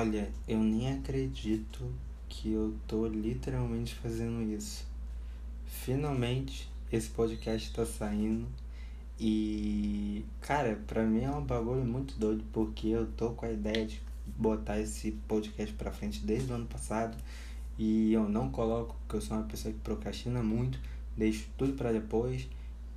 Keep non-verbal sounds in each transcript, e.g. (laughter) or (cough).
Olha, eu nem acredito que eu tô literalmente fazendo isso. Finalmente esse podcast tá saindo e, cara, pra mim é um bagulho muito doido porque eu tô com a ideia de botar esse podcast pra frente desde o ano passado e eu não coloco porque eu sou uma pessoa que procrastina muito, deixo tudo para depois.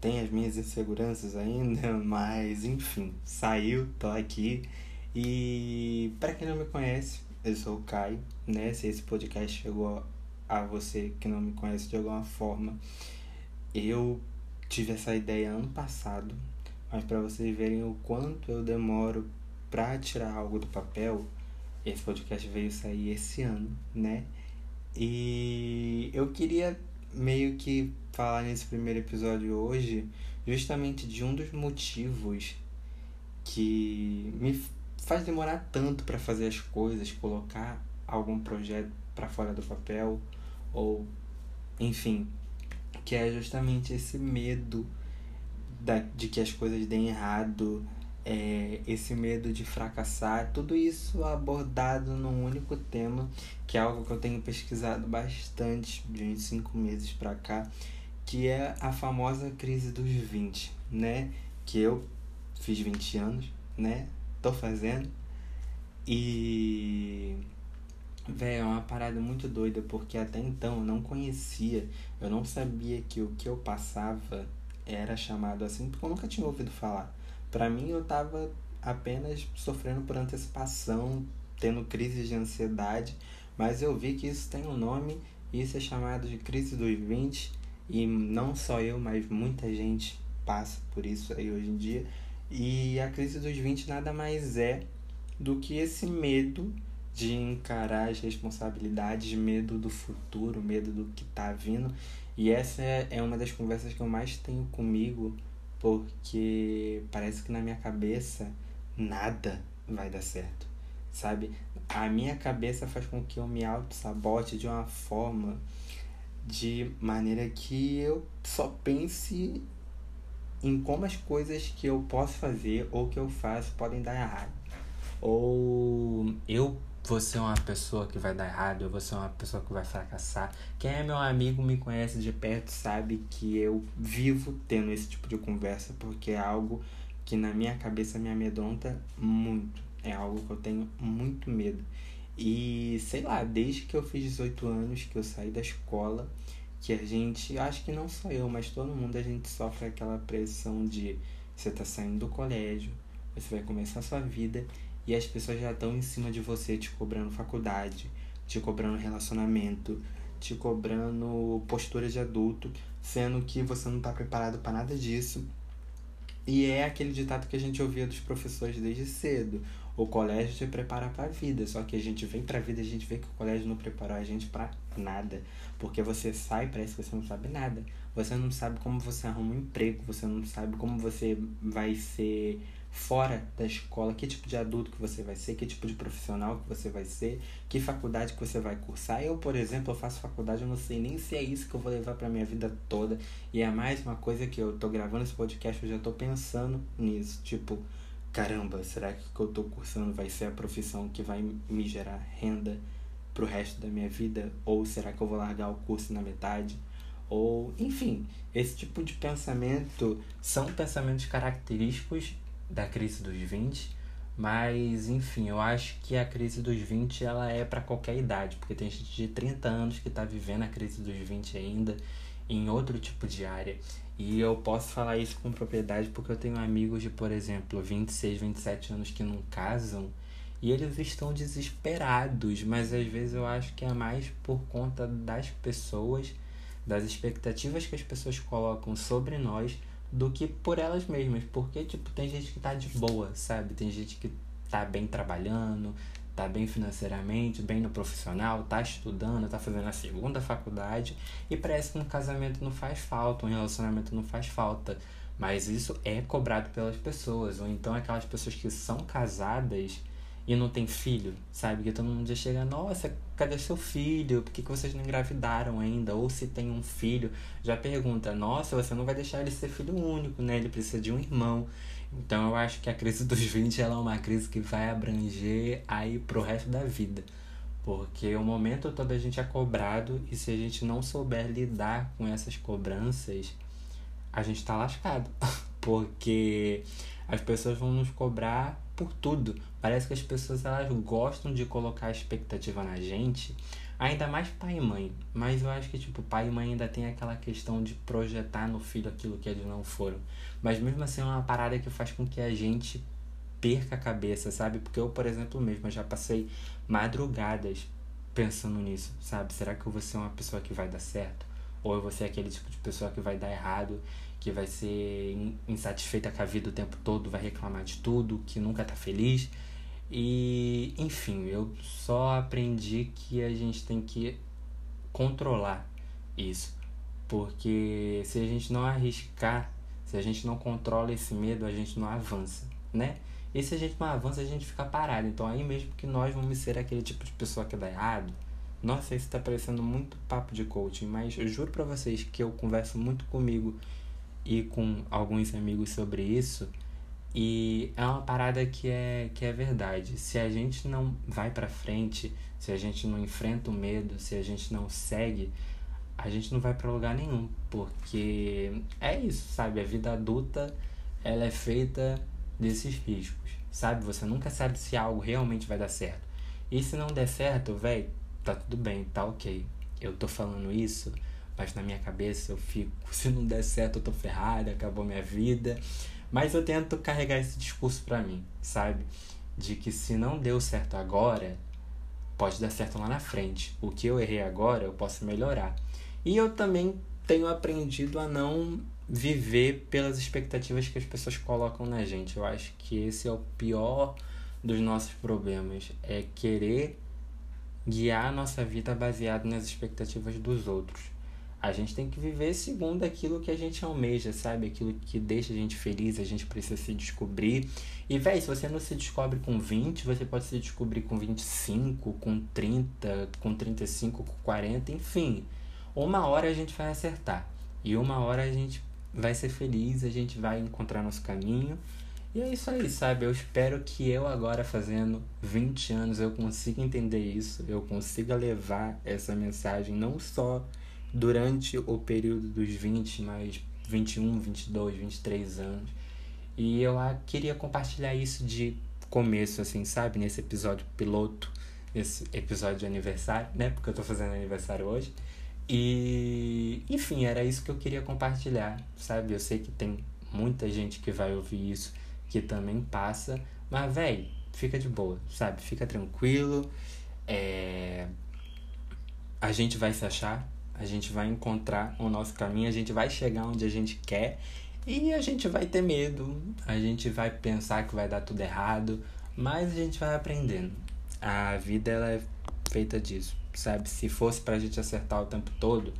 Tem as minhas inseguranças ainda, (laughs) mas enfim, saiu, tô aqui. E para quem não me conhece, eu sou o Caio, né? Se esse podcast chegou a você que não me conhece de alguma forma, eu tive essa ideia ano passado, mas para vocês verem o quanto eu demoro para tirar algo do papel, esse podcast veio sair esse ano, né? E eu queria meio que falar nesse primeiro episódio hoje justamente de um dos motivos que me faz demorar tanto para fazer as coisas, colocar algum projeto para fora do papel ou enfim, que é justamente esse medo da, de que as coisas deem errado, é, esse medo de fracassar, tudo isso abordado num único tema, que é algo que eu tenho pesquisado bastante de uns meses para cá, que é a famosa crise dos 20, né? Que eu fiz 20 anos, né? Tô fazendo. E. Véi, é uma parada muito doida, porque até então eu não conhecia, eu não sabia que o que eu passava era chamado assim, porque eu nunca tinha ouvido falar. Para mim, eu tava apenas sofrendo por antecipação, tendo crises de ansiedade, mas eu vi que isso tem um nome, isso é chamado de crise dos 20, e não só eu, mas muita gente passa por isso aí hoje em dia. E a crise dos 20 nada mais é do que esse medo de encarar as responsabilidades, medo do futuro, medo do que tá vindo. E essa é uma das conversas que eu mais tenho comigo porque parece que na minha cabeça nada vai dar certo, sabe? A minha cabeça faz com que eu me auto-sabote de uma forma, de maneira que eu só pense em como as coisas que eu posso fazer ou que eu faço podem dar errado. Ou eu vou ser uma pessoa que vai dar errado, eu vou ser uma pessoa que vai fracassar. Quem é meu amigo me conhece de perto sabe que eu vivo tendo esse tipo de conversa porque é algo que na minha cabeça me amedronta muito. É algo que eu tenho muito medo. E sei lá, desde que eu fiz 18 anos, que eu saí da escola, que a gente, acho que não só eu, mas todo mundo, a gente sofre aquela pressão de você tá saindo do colégio, você vai começar a sua vida e as pessoas já estão em cima de você te cobrando faculdade, te cobrando relacionamento, te cobrando postura de adulto, sendo que você não está preparado para nada disso. E é aquele ditado que a gente ouvia dos professores desde cedo. O colégio te prepara para a vida, só que a gente vem para a vida e a gente vê que o colégio não preparou a gente para nada. Porque você sai, parece que você não sabe nada. Você não sabe como você arruma um emprego, você não sabe como você vai ser fora da escola, que tipo de adulto que você vai ser, que tipo de profissional que você vai ser, que faculdade que você vai cursar. Eu, por exemplo, eu faço faculdade, eu não sei nem se é isso que eu vou levar para minha vida toda. E é mais uma coisa que eu tô gravando esse podcast, eu já tô pensando nisso, tipo, caramba, será que o que eu tô cursando vai ser a profissão que vai me gerar renda pro resto da minha vida ou será que eu vou largar o curso na metade? Ou, enfim, esse tipo de pensamento são pensamentos característicos da crise dos 20, mas enfim, eu acho que a crise dos 20 ela é para qualquer idade, porque tem gente de 30 anos que está vivendo a crise dos 20 ainda em outro tipo de área. E eu posso falar isso com propriedade porque eu tenho amigos de, por exemplo, 26, 27 anos que não casam e eles estão desesperados, mas às vezes eu acho que é mais por conta das pessoas, das expectativas que as pessoas colocam sobre nós do que por elas mesmas. Porque, tipo, tem gente que tá de boa, sabe? Tem gente que tá bem trabalhando, tá bem financeiramente, bem no profissional, tá estudando, tá fazendo a segunda faculdade e parece que um casamento não faz falta, um relacionamento não faz falta. Mas isso é cobrado pelas pessoas, ou então aquelas pessoas que são casadas e não tem filho, sabe? Que todo mundo já chega, nossa, cadê seu filho? Por que, que vocês não engravidaram ainda? Ou se tem um filho, já pergunta, nossa, você não vai deixar ele ser filho único, né? Ele precisa de um irmão. Então eu acho que a crise dos 20 ela é uma crise que vai abranger aí pro resto da vida. Porque o momento todo a gente é cobrado e se a gente não souber lidar com essas cobranças, a gente tá lascado. (laughs) Porque as pessoas vão nos cobrar por tudo. Parece que as pessoas elas gostam de colocar expectativa na gente, ainda mais pai e mãe. Mas eu acho que tipo, pai e mãe ainda tem aquela questão de projetar no filho aquilo que eles não foram. Mas mesmo assim é uma parada que faz com que a gente perca a cabeça, sabe? Porque eu, por exemplo, mesmo já passei madrugadas pensando nisso, sabe? Será que eu vou ser uma pessoa que vai dar certo? Ou vou ser aquele tipo de pessoa que vai dar errado? que vai ser insatisfeita com a vida o tempo todo, vai reclamar de tudo, que nunca tá feliz. E, enfim, eu só aprendi que a gente tem que controlar isso. Porque se a gente não arriscar, se a gente não controla esse medo, a gente não avança, né? E se a gente não avança, a gente fica parado. Então aí mesmo que nós vamos ser aquele tipo de pessoa que dá errado. Nossa, isso tá parecendo muito papo de coaching, mas eu juro pra vocês que eu converso muito comigo e com alguns amigos sobre isso. E é uma parada que é, que é verdade. Se a gente não vai para frente, se a gente não enfrenta o medo, se a gente não segue, a gente não vai para lugar nenhum, porque é isso, sabe? A vida adulta, ela é feita desses riscos, sabe? Você nunca sabe se algo realmente vai dar certo. E se não der certo, velho, tá tudo bem, tá OK. Eu tô falando isso mas na minha cabeça eu fico, (laughs) se não der certo eu tô ferrada, acabou minha vida. Mas eu tento carregar esse discurso para mim, sabe? De que se não deu certo agora, pode dar certo lá na frente. O que eu errei agora, eu posso melhorar. E eu também tenho aprendido a não viver pelas expectativas que as pessoas colocam na gente. Eu acho que esse é o pior dos nossos problemas, é querer guiar a nossa vida baseado nas expectativas dos outros. A gente tem que viver segundo aquilo que a gente almeja, sabe? Aquilo que deixa a gente feliz, a gente precisa se descobrir. E, véi, se você não se descobre com 20, você pode se descobrir com 25, com 30, com 35, com 40, enfim. Uma hora a gente vai acertar. E uma hora a gente vai ser feliz, a gente vai encontrar nosso caminho. E é isso aí, sabe? Eu espero que eu agora fazendo 20 anos eu consiga entender isso, eu consiga levar essa mensagem não só durante o período dos 20, mais 21, 22, 23 anos. E eu queria compartilhar isso de começo, assim, sabe? Nesse episódio piloto, nesse episódio de aniversário, né? Porque eu tô fazendo aniversário hoje. E, enfim, era isso que eu queria compartilhar, sabe? Eu sei que tem muita gente que vai ouvir isso que também passa, mas, velho, fica de boa, sabe? Fica tranquilo. É... A gente vai se achar, a gente vai encontrar o nosso caminho, a gente vai chegar onde a gente quer e a gente vai ter medo, a gente vai pensar que vai dar tudo errado, mas a gente vai aprendendo. A vida ela é feita disso, sabe? Se fosse pra gente acertar o tempo todo,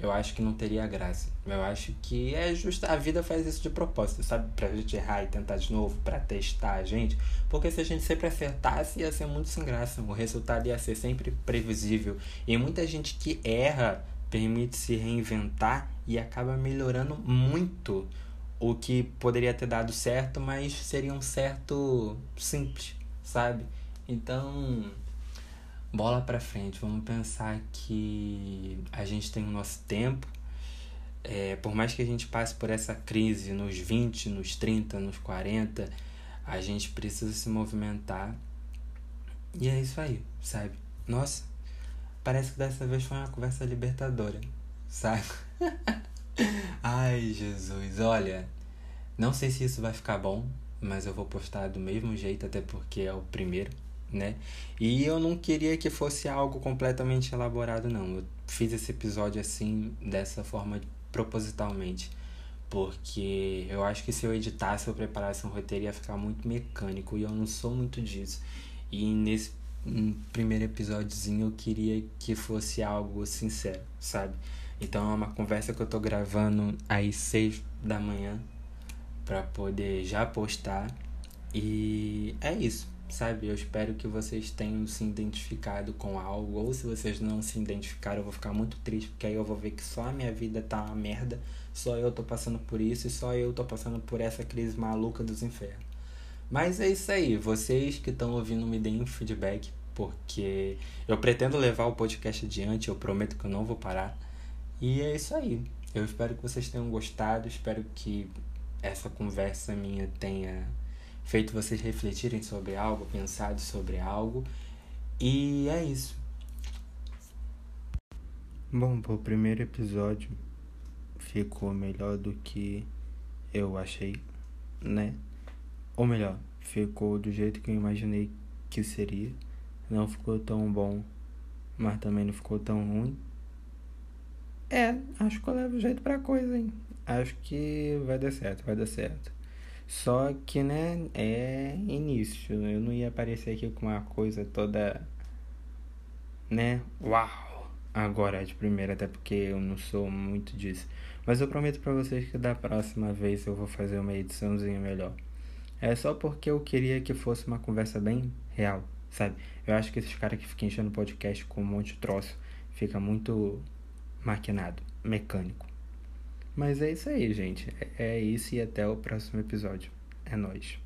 eu acho que não teria graça. Eu acho que é justo. A vida faz isso de propósito, sabe? Pra gente errar e tentar de novo, pra testar a gente. Porque se a gente sempre acertasse, ia ser muito sem graça. O resultado ia ser sempre previsível. E muita gente que erra permite se reinventar e acaba melhorando muito o que poderia ter dado certo, mas seria um certo simples, sabe? Então, bola para frente, vamos pensar que a gente tem o nosso tempo. É, por mais que a gente passe por essa crise nos 20, nos 30, nos 40, a gente precisa se movimentar. E é isso aí, sabe? Nossa, Parece que dessa vez foi uma conversa libertadora, sabe? (laughs) Ai, Jesus, olha, não sei se isso vai ficar bom, mas eu vou postar do mesmo jeito, até porque é o primeiro, né? E eu não queria que fosse algo completamente elaborado, não. Eu fiz esse episódio assim, dessa forma, propositalmente. Porque eu acho que se eu editasse ou preparasse um roteiro ia ficar muito mecânico e eu não sou muito disso. E nesse primeiro episódiozinho eu queria que fosse algo sincero, sabe? Então é uma conversa que eu tô gravando às seis da manhã para poder já postar. E é isso, sabe? Eu espero que vocês tenham se identificado com algo, ou se vocês não se identificaram, eu vou ficar muito triste, porque aí eu vou ver que só a minha vida tá uma merda, só eu tô passando por isso e só eu tô passando por essa crise maluca dos infernos. Mas é isso aí, vocês que estão ouvindo me deem feedback, porque eu pretendo levar o podcast adiante, eu prometo que eu não vou parar. E é isso aí. Eu espero que vocês tenham gostado, espero que essa conversa minha tenha feito vocês refletirem sobre algo, pensado sobre algo. E é isso. Bom, o primeiro episódio ficou melhor do que eu achei, né? Ou melhor, ficou do jeito que eu imaginei que seria. Não ficou tão bom, mas também não ficou tão ruim. É, acho que eu levo jeito pra coisa, hein? Acho que vai dar certo, vai dar certo. Só que, né, é início. Eu não ia aparecer aqui com uma coisa toda, né, uau, agora de primeira, até porque eu não sou muito disso. Mas eu prometo para vocês que da próxima vez eu vou fazer uma ediçãozinha melhor. É só porque eu queria que fosse uma conversa bem real, sabe? Eu acho que esses caras que ficam enchendo podcast com um monte de troço fica muito maquinado, mecânico. Mas é isso aí, gente. É isso e até o próximo episódio. É nóis.